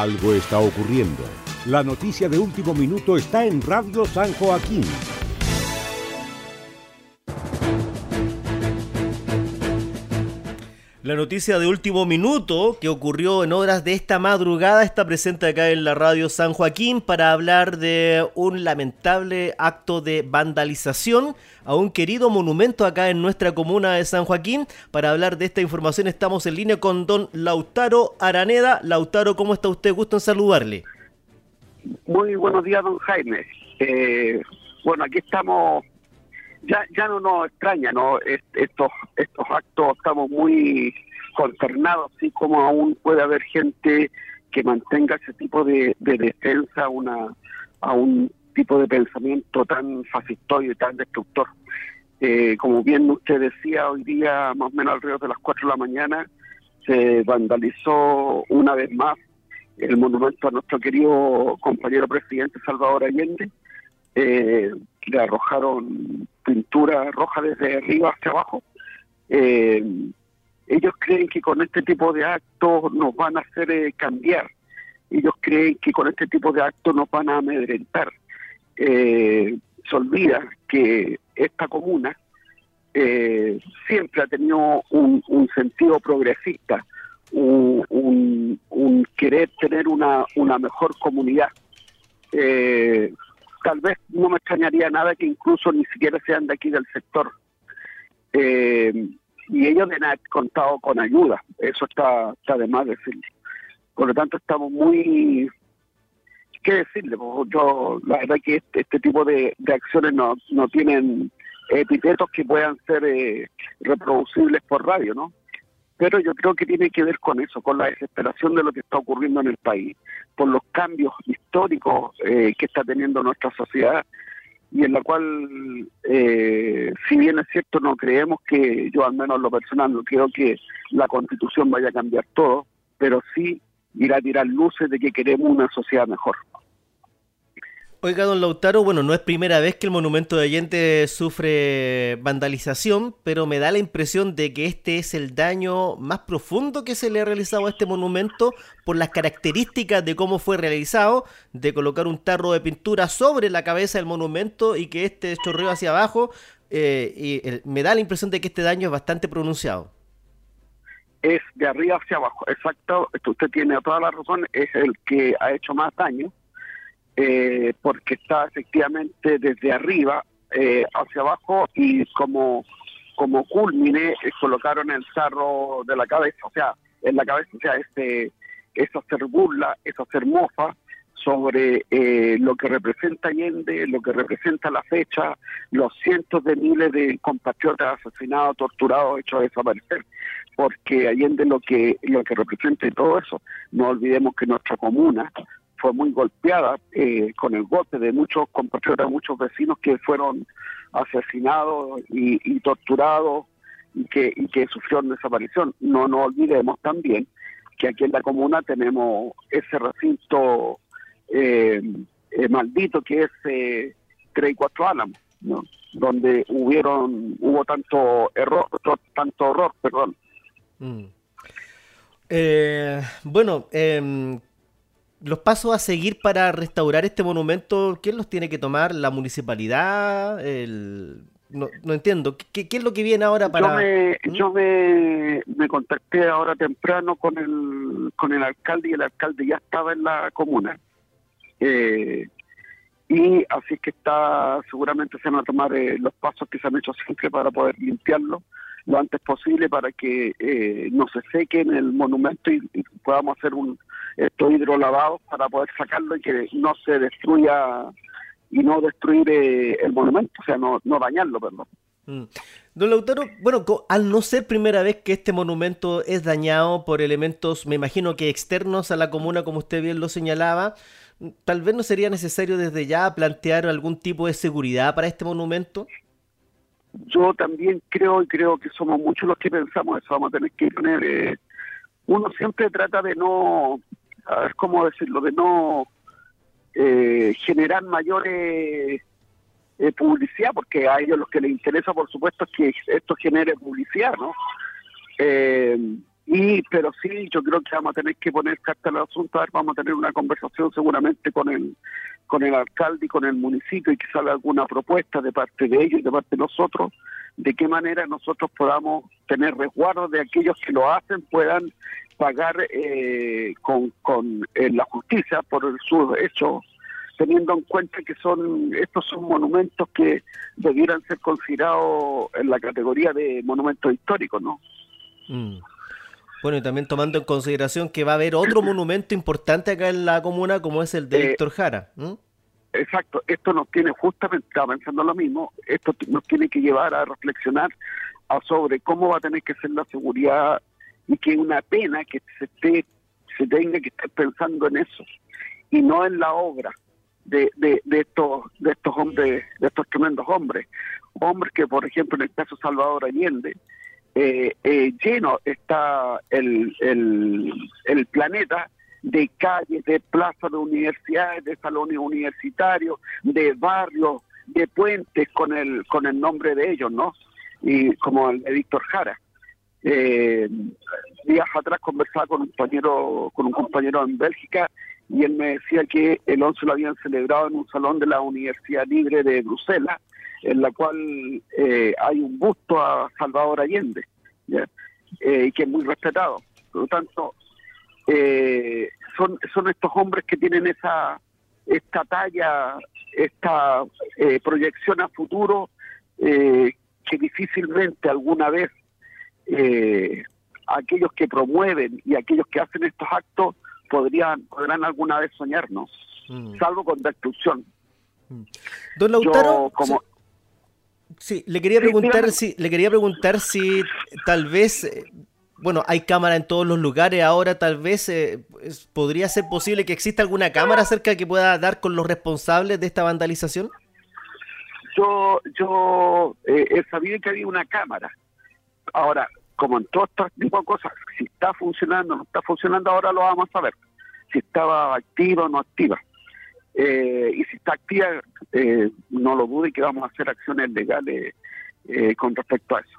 Algo está ocurriendo. La noticia de último minuto está en Radio San Joaquín. La noticia de último minuto que ocurrió en horas de esta madrugada está presente acá en la radio San Joaquín para hablar de un lamentable acto de vandalización a un querido monumento acá en nuestra comuna de San Joaquín. Para hablar de esta información estamos en línea con don Lautaro Araneda. Lautaro, ¿cómo está usted? Gusto en saludarle. Muy buenos días, don Jaime. Eh, bueno, aquí estamos ya ya no nos extraña no estos estos actos estamos muy consternados así como aún puede haber gente que mantenga ese tipo de, defensa una a un tipo de pensamiento tan fascistoide y tan destructor. Eh, como bien usted decía hoy día más o menos alrededor de las 4 de la mañana se vandalizó una vez más el monumento a nuestro querido compañero presidente Salvador Allende. Eh, le arrojaron pintura roja desde arriba hacia abajo. Eh, ellos creen que con este tipo de actos nos van a hacer eh, cambiar. Ellos creen que con este tipo de actos nos van a amedrentar. Eh, se olvida que esta comuna siempre ha tenido un, sentido progresista, un, querer tener una, una mejor comunidad. Eh, tal vez no me extrañaría nada que incluso ni siquiera sean de aquí del sector. Eh, y ellos deben haber contado con ayuda, eso está, está de más decirlo. Por lo tanto, estamos muy... ¿Qué decirle? Pues, yo, la verdad que este, este tipo de, acciones no, no tienen epitetos que puedan ser eh, reproducibles por radio, ¿no? Pero yo creo que tiene que ver con eso, con la desesperación de lo que está ocurriendo en el país, por los cambios históricos eh, que está teniendo nuestra sociedad y en la cual, eh, si bien es cierto, no creemos que, yo al menos lo personal, no creo que la constitución vaya a cambiar todo, pero sí irá a tirar luces de que queremos una sociedad mejor. Oiga, don Lautaro, bueno, no es primera vez que el monumento de Allende sufre vandalización, pero me da la impresión de que este es el daño más profundo que se le ha realizado a este monumento por las características de cómo fue realizado, de colocar un tarro de pintura sobre la cabeza del monumento y que este chorreó hacia abajo. Eh, y me da la impresión de que este daño es bastante pronunciado. Es de arriba hacia abajo, exacto. Usted tiene toda la razón, es el que ha hecho más daño eh, porque está efectivamente desde arriba eh, hacia abajo y como como culmine eh, colocaron el sarro de la cabeza, o sea, en la cabeza, o sea, este, es hacer burla, es hacer mofa sobre lo que representa Allende, lo que representa la fecha, los cientos de miles de compatriotas asesinados, torturados, hechos desaparecer, porque Allende lo que lo que representa todo eso. No olvidemos que nuestra comuna fue muy golpeada eh, con el golpe de muchos compatriotas, muchos vecinos que fueron asesinados y, torturados y que, y que sufrieron desaparición. No nos olvidemos también que aquí en la comuna tenemos ese recinto eh, eh, maldito que es eh, 3 y 4 Álamos, donde hubieron hubo tanto error, tanto horror, perdón. Mm. bueno, em, los pasos a seguir para restaurar este monumento, ¿quién los tiene que tomar? ¿La municipalidad? El... No, no entiendo. ¿Qué, es lo que viene ahora para...? Yo me, ¿Mm? yo me, me, contacté ahora temprano con el, con el alcalde y el alcalde ya estaba en la comuna. Eh, y así que está, seguramente se van a tomar eh, los pasos que se han hecho siempre para poder limpiarlo lo antes posible para que eh, no se seque en el monumento y, podamos hacer un estos hidrolavados para poder sacarlo y que no se destruya y no destruir eh, el monumento, o sea, no, no dañarlo, perdón. Mm. Don Lautaro, bueno, al no ser primera vez que este monumento es dañado por elementos, me imagino que externos a la comuna, como usted bien lo señalaba, tal vez no sería necesario desde ya plantear algún tipo de seguridad para este monumento yo también creo y creo que somos muchos los que pensamos eso, vamos a tener que poner, eh, uno siempre trata de no, cómo decirlo, de no eh, generar mayores eh, publicidad, porque a ellos lo que les interesa, por supuesto, es que esto genere publicidad, ¿no? Y, pero sí, yo creo que vamos a tener que poner carta al asunto, a ver, vamos a tener una conversación seguramente con el, con el alcalde y con el municipio y que salga alguna propuesta de parte de ellos y de parte de nosotros, de qué manera nosotros podamos tener resguardo de aquellos que lo hacen, puedan pagar eh, con, con la justicia por sus hechos teniendo en cuenta que son estos son monumentos que debieran ser considerados en la categoría de monumentos históricos, ¿no? Mm. Bueno, y también tomando en consideración que va a haber otro monumento importante acá en la comuna, como es el de Víctor eh, Jara. Exacto, esto nos tiene justamente, estaba pensando lo mismo, esto nos tiene que llevar a reflexionar sobre cómo va a tener que ser la seguridad y que es una pena que se, esté, se tenga que estar pensando en eso y no en la obra de, de, de, estos de estos hombres, de estos tremendos hombres, hombres que por ejemplo en el caso de Salvador Allende, eh, eh, lleno está el, el, el planeta de calles, de plazas de universidades, de salones universitarios, de barrios, de puentes con el con el nombre de ellos, ¿no? Y como el de Víctor Jara. Eh, días atrás conversaba con un compañero con un compañero en Bélgica y él me decía que el 11 lo habían celebrado en un salón de la Universidad Libre de Bruselas, en la cual eh, hay un busto a Salvador Allende, eh, que es muy respetado. Por lo tanto, eh, son, son estos hombres que tienen esa esta talla, esta proyección a futuro, que difícilmente alguna vez aquellos que promueven y aquellos que hacen estos actos podrían, podrán alguna vez soñarnos, mm. salvo con destrucción. Mm. Don Lautaro, como... sí, le quería preguntar si, le quería preguntar si tal vez, eh, bueno, hay cámara en todos los lugares ahora, tal vez eh, podría ser posible que exista alguna cámara cerca que pueda dar con los responsables de esta vandalización. Yo, yo eh, he sabido que había una cámara. Ahora, como en todo este tipo de cosas, si está funcionando o no está funcionando, ahora lo vamos a ver. Si estaba activa o no activa. Eh, y si está activa, eh, no lo dude que vamos a hacer acciones legales eh, con respecto a eso.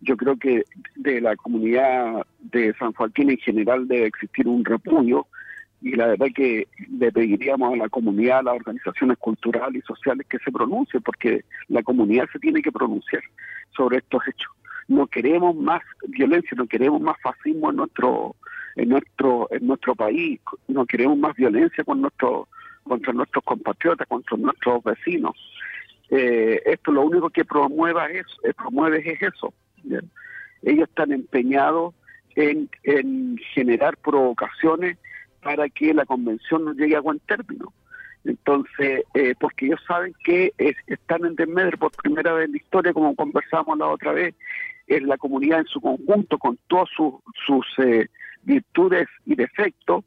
Yo creo que de la comunidad de San Joaquín en general debe existir un repudio y la verdad que le pediríamos a la comunidad, a las organizaciones culturales y sociales que se pronuncie, porque la comunidad se tiene que pronunciar sobre estos hechos no queremos más violencia, no queremos más fascismo en nuestro en nuestro en nuestro país, no queremos más violencia con nuestro, contra nuestros compatriotas, contra nuestros vecinos. Eh, esto lo único que promueva es, eh, promueve es eso. Ellos están empeñados en, en generar provocaciones para que la convención no llegue a buen término. Entonces, eh, porque ellos saben que están en desmedro por primera vez en la historia, como conversamos la otra vez, es la comunidad en su conjunto, con todas sus, eh, virtudes y defectos,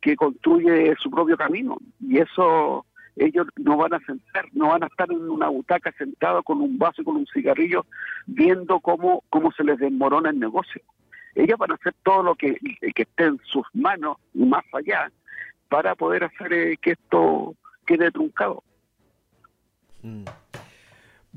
que construye su propio camino. Y eso ellos no van a sentar, no van a estar en una butaca sentados con un vaso y con un cigarrillo viendo cómo, cómo se les desmorona el negocio. Ellos van a hacer todo lo que, que esté en sus manos y más allá para poder hacer eh, que esto quede truncado. Mm.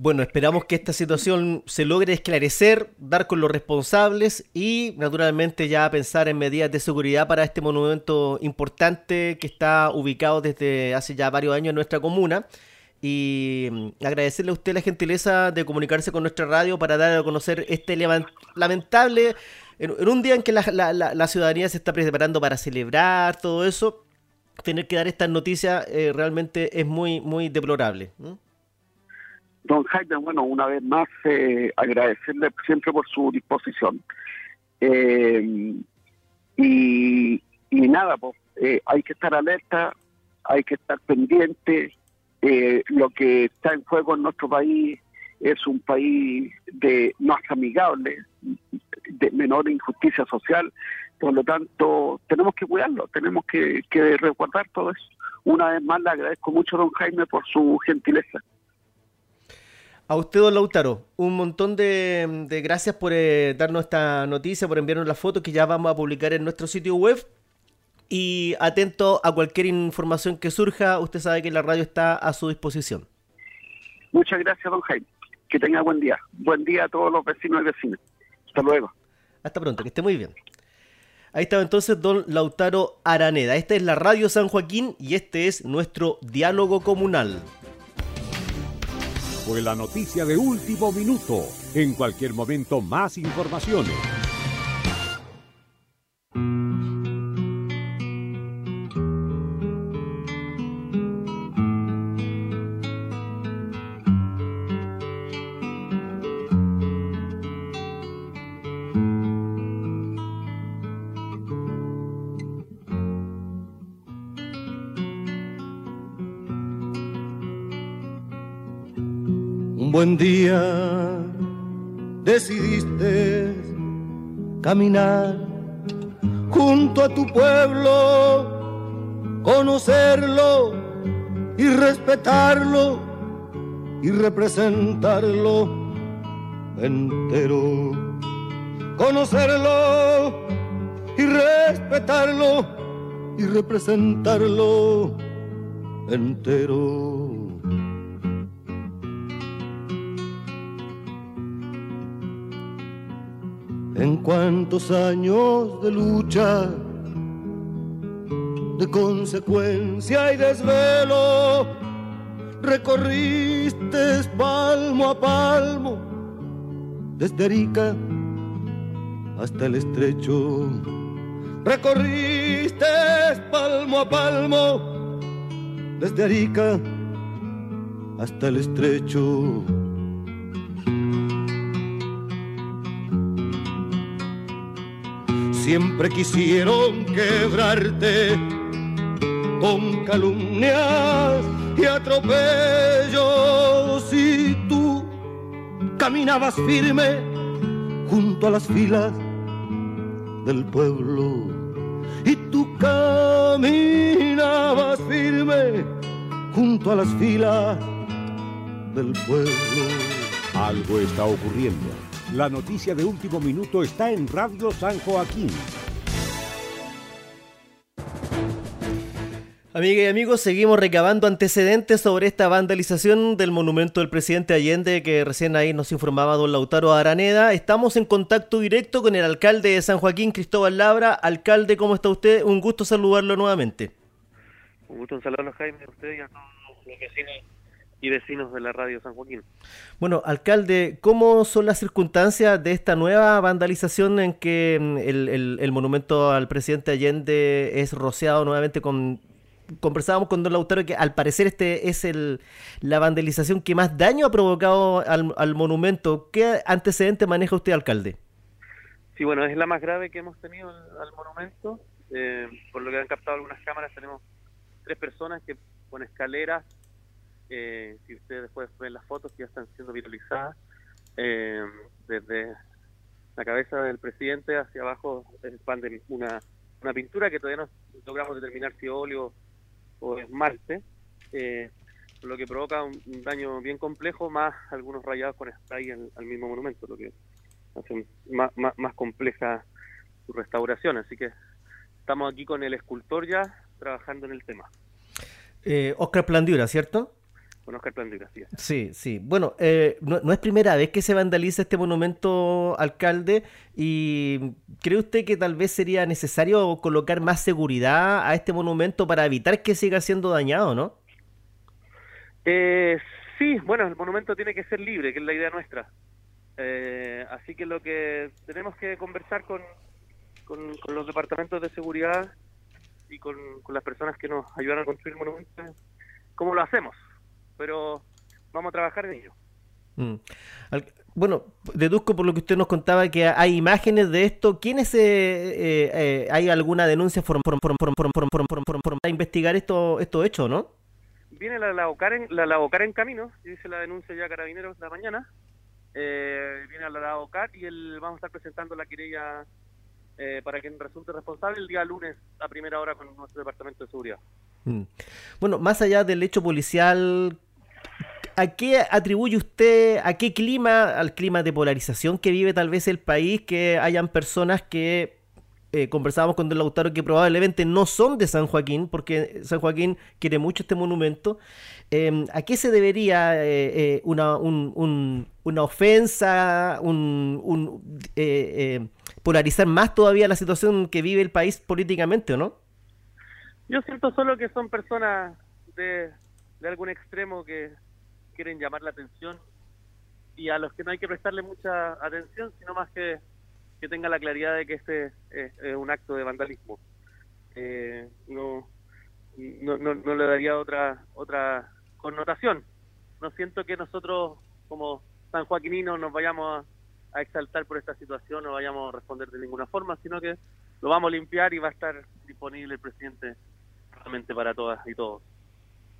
Bueno, esperamos que esta situación se logre esclarecer, dar con los responsables y naturalmente ya pensar en medidas de seguridad para este monumento importante que está ubicado desde hace ya varios años en nuestra comuna. Y mm, agradecerle a usted la gentileza de comunicarse con nuestra radio para dar a conocer este lamentable, en, un día en que la, ciudadanía se está preparando para celebrar todo eso, tener que dar estas noticias eh, realmente es muy, muy deplorable. Don Jaime, bueno, una vez más eh, agradecerle siempre por su disposición. Eh, y, nada, pues eh, hay que estar alerta, hay que estar pendiente. lo que está en juego en nuestro país es un país de más amigable, de menor injusticia social. Por lo tanto, tenemos que cuidarlo, tenemos que, que resguardar todo eso. Una vez más le agradezco mucho, don Jaime, por su gentileza. A usted, don Lautaro, un montón de, gracias por eh, darnos esta noticia, por enviarnos la foto que ya vamos a publicar en nuestro sitio web. Y atento a cualquier información que surja, usted sabe que la radio está a su disposición. Muchas gracias, don Jaime. Que tenga buen día. Buen día a todos los vecinos y vecinas. Hasta luego. Hasta pronto, que esté muy bien. Ahí estaba entonces don Lautaro Araneda. Esta es la Radio San Joaquín y este es nuestro diálogo comunal. Fue la noticia de último minuto. En cualquier momento más informaciones. Buen día decidiste caminar junto a tu pueblo, conocerlo y respetarlo y representarlo entero. Conocerlo y respetarlo y representarlo entero. En cuántos años de lucha, de consecuencia y desvelo, recorriste palmo a palmo, desde Arica hasta el estrecho. Recorriste palmo a palmo, desde Arica hasta el estrecho siempre quisieron quebrarte con calumnias y atropellos y tú caminabas firme junto a las filas del pueblo y tú caminabas firme junto a las filas del pueblo. Algo está ocurriendo. La noticia de último minuto está en Radio San Joaquín. Amigas y amigos, seguimos recabando antecedentes sobre esta vandalización del monumento del presidente Allende que recién ahí nos informaba don Lautaro Araneda. Estamos en contacto directo con el alcalde de San Joaquín, Cristóbal Labra. Alcalde, ¿cómo está usted? Un gusto saludarlo nuevamente. Un gusto saludarlo, Jaime, a usted y a todos los vecinos y vecinos de la radio San Joaquín. Bueno, alcalde, ¿cómo son las circunstancias de esta nueva vandalización en que mm, el, monumento al presidente Allende es rociado nuevamente con... Conversábamos con don Lautaro que al parecer este es el, la vandalización que más daño ha provocado al, monumento. ¿Qué antecedente maneja usted, alcalde? Sí, bueno, es la más grave que hemos tenido al, monumento. Eh, por lo que han captado algunas cámaras, tenemos tres personas que con escaleras eh, si ustedes después ven las fotos que ya están siendo viralizadas, eh, desde la cabeza del presidente hacia abajo expande una, una pintura que todavía no logramos determinar si óleo o esmalte, eh, lo que provoca un, daño bien complejo, más algunos rayados con spray al, al mismo monumento, lo que hace más, más, compleja su restauración. Así que estamos aquí con el escultor ya trabajando en el tema. Eh, Oscar Plandiura, ¿cierto? Sí, sí. Bueno, eh, no, es primera vez que se vandaliza este monumento, alcalde, y ¿cree usted que tal vez sería necesario colocar más seguridad a este monumento para evitar que siga siendo dañado, no? Eh, sí, bueno, el monumento tiene que ser libre, que es la idea nuestra. Eh, así que lo que tenemos que conversar con, con, los departamentos de seguridad y con, con las personas que nos ayudan a construir el monumento, ¿cómo lo hacemos? Pero vamos a trabajar en ello. Mm. Bueno, deduzco por lo que usted nos contaba que hay imágenes de esto. ¿Quiénes eh, eh, hay alguna denuncia para investigar esto, esto hecho, no? Viene la Laucar en, la en camino, dice la denuncia ya Carabineros de la mañana. Eh, viene la Laucar y el, vamos a estar presentando la querella eh, para quien resulte responsable el día lunes a primera hora con nuestro departamento de seguridad. Mm. Bueno, más allá del hecho policial, ¿A qué atribuye usted, a qué clima, al clima de polarización que vive tal vez el país, que hayan personas que eh, conversábamos con Don Lautaro que probablemente no son de San Joaquín, porque San Joaquín quiere mucho este monumento. Em, ¿A qué se debería eh, eh, una, una ofensa, un, polarizar más todavía la situación que vive el país políticamente, ¿o no? Yo siento solo que son personas de, de algún extremo que quieren llamar la atención y a los que no hay que prestarle mucha atención, sino más que que tenga la claridad de que este es, un acto de vandalismo. Eh, no, no, no, le daría otra otra connotación. No siento que nosotros como San Joaquininos nos vayamos a, exaltar por esta situación, no vayamos a responder de ninguna forma, sino que lo vamos a limpiar y va a estar disponible el presidente realmente para todas y todos.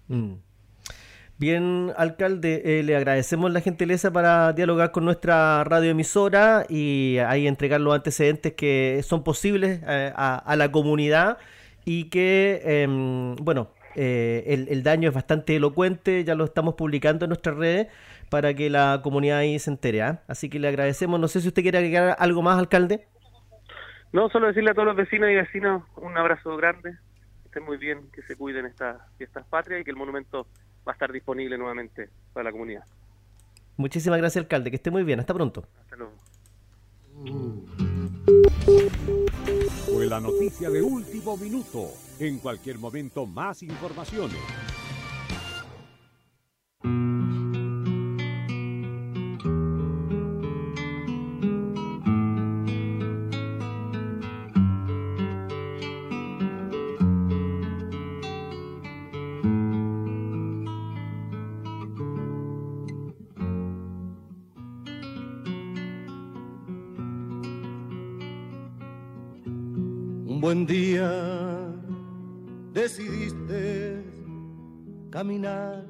Mm. Bien, alcalde, eh, le agradecemos la gentileza para dialogar con nuestra radioemisora y ahí entregar los antecedentes que son posibles eh, a, la comunidad y que, em, bueno, eh, el, daño es bastante elocuente, ya lo estamos publicando en nuestras redes para que la comunidad ahí se entere. ¿ah? Así que le agradecemos. No sé si usted quiere agregar algo más, alcalde. No, solo decirle a todos los vecinos y vecinos un abrazo grande, que estén muy bien, que se cuiden estas fiestas patrias y que el monumento va a estar disponible nuevamente para la comunidad. Muchísimas gracias, alcalde. Que esté muy bien. Hasta pronto. Hasta luego. Fue la noticia de último minuto. En cualquier momento, más informaciones. Buen día decidiste caminar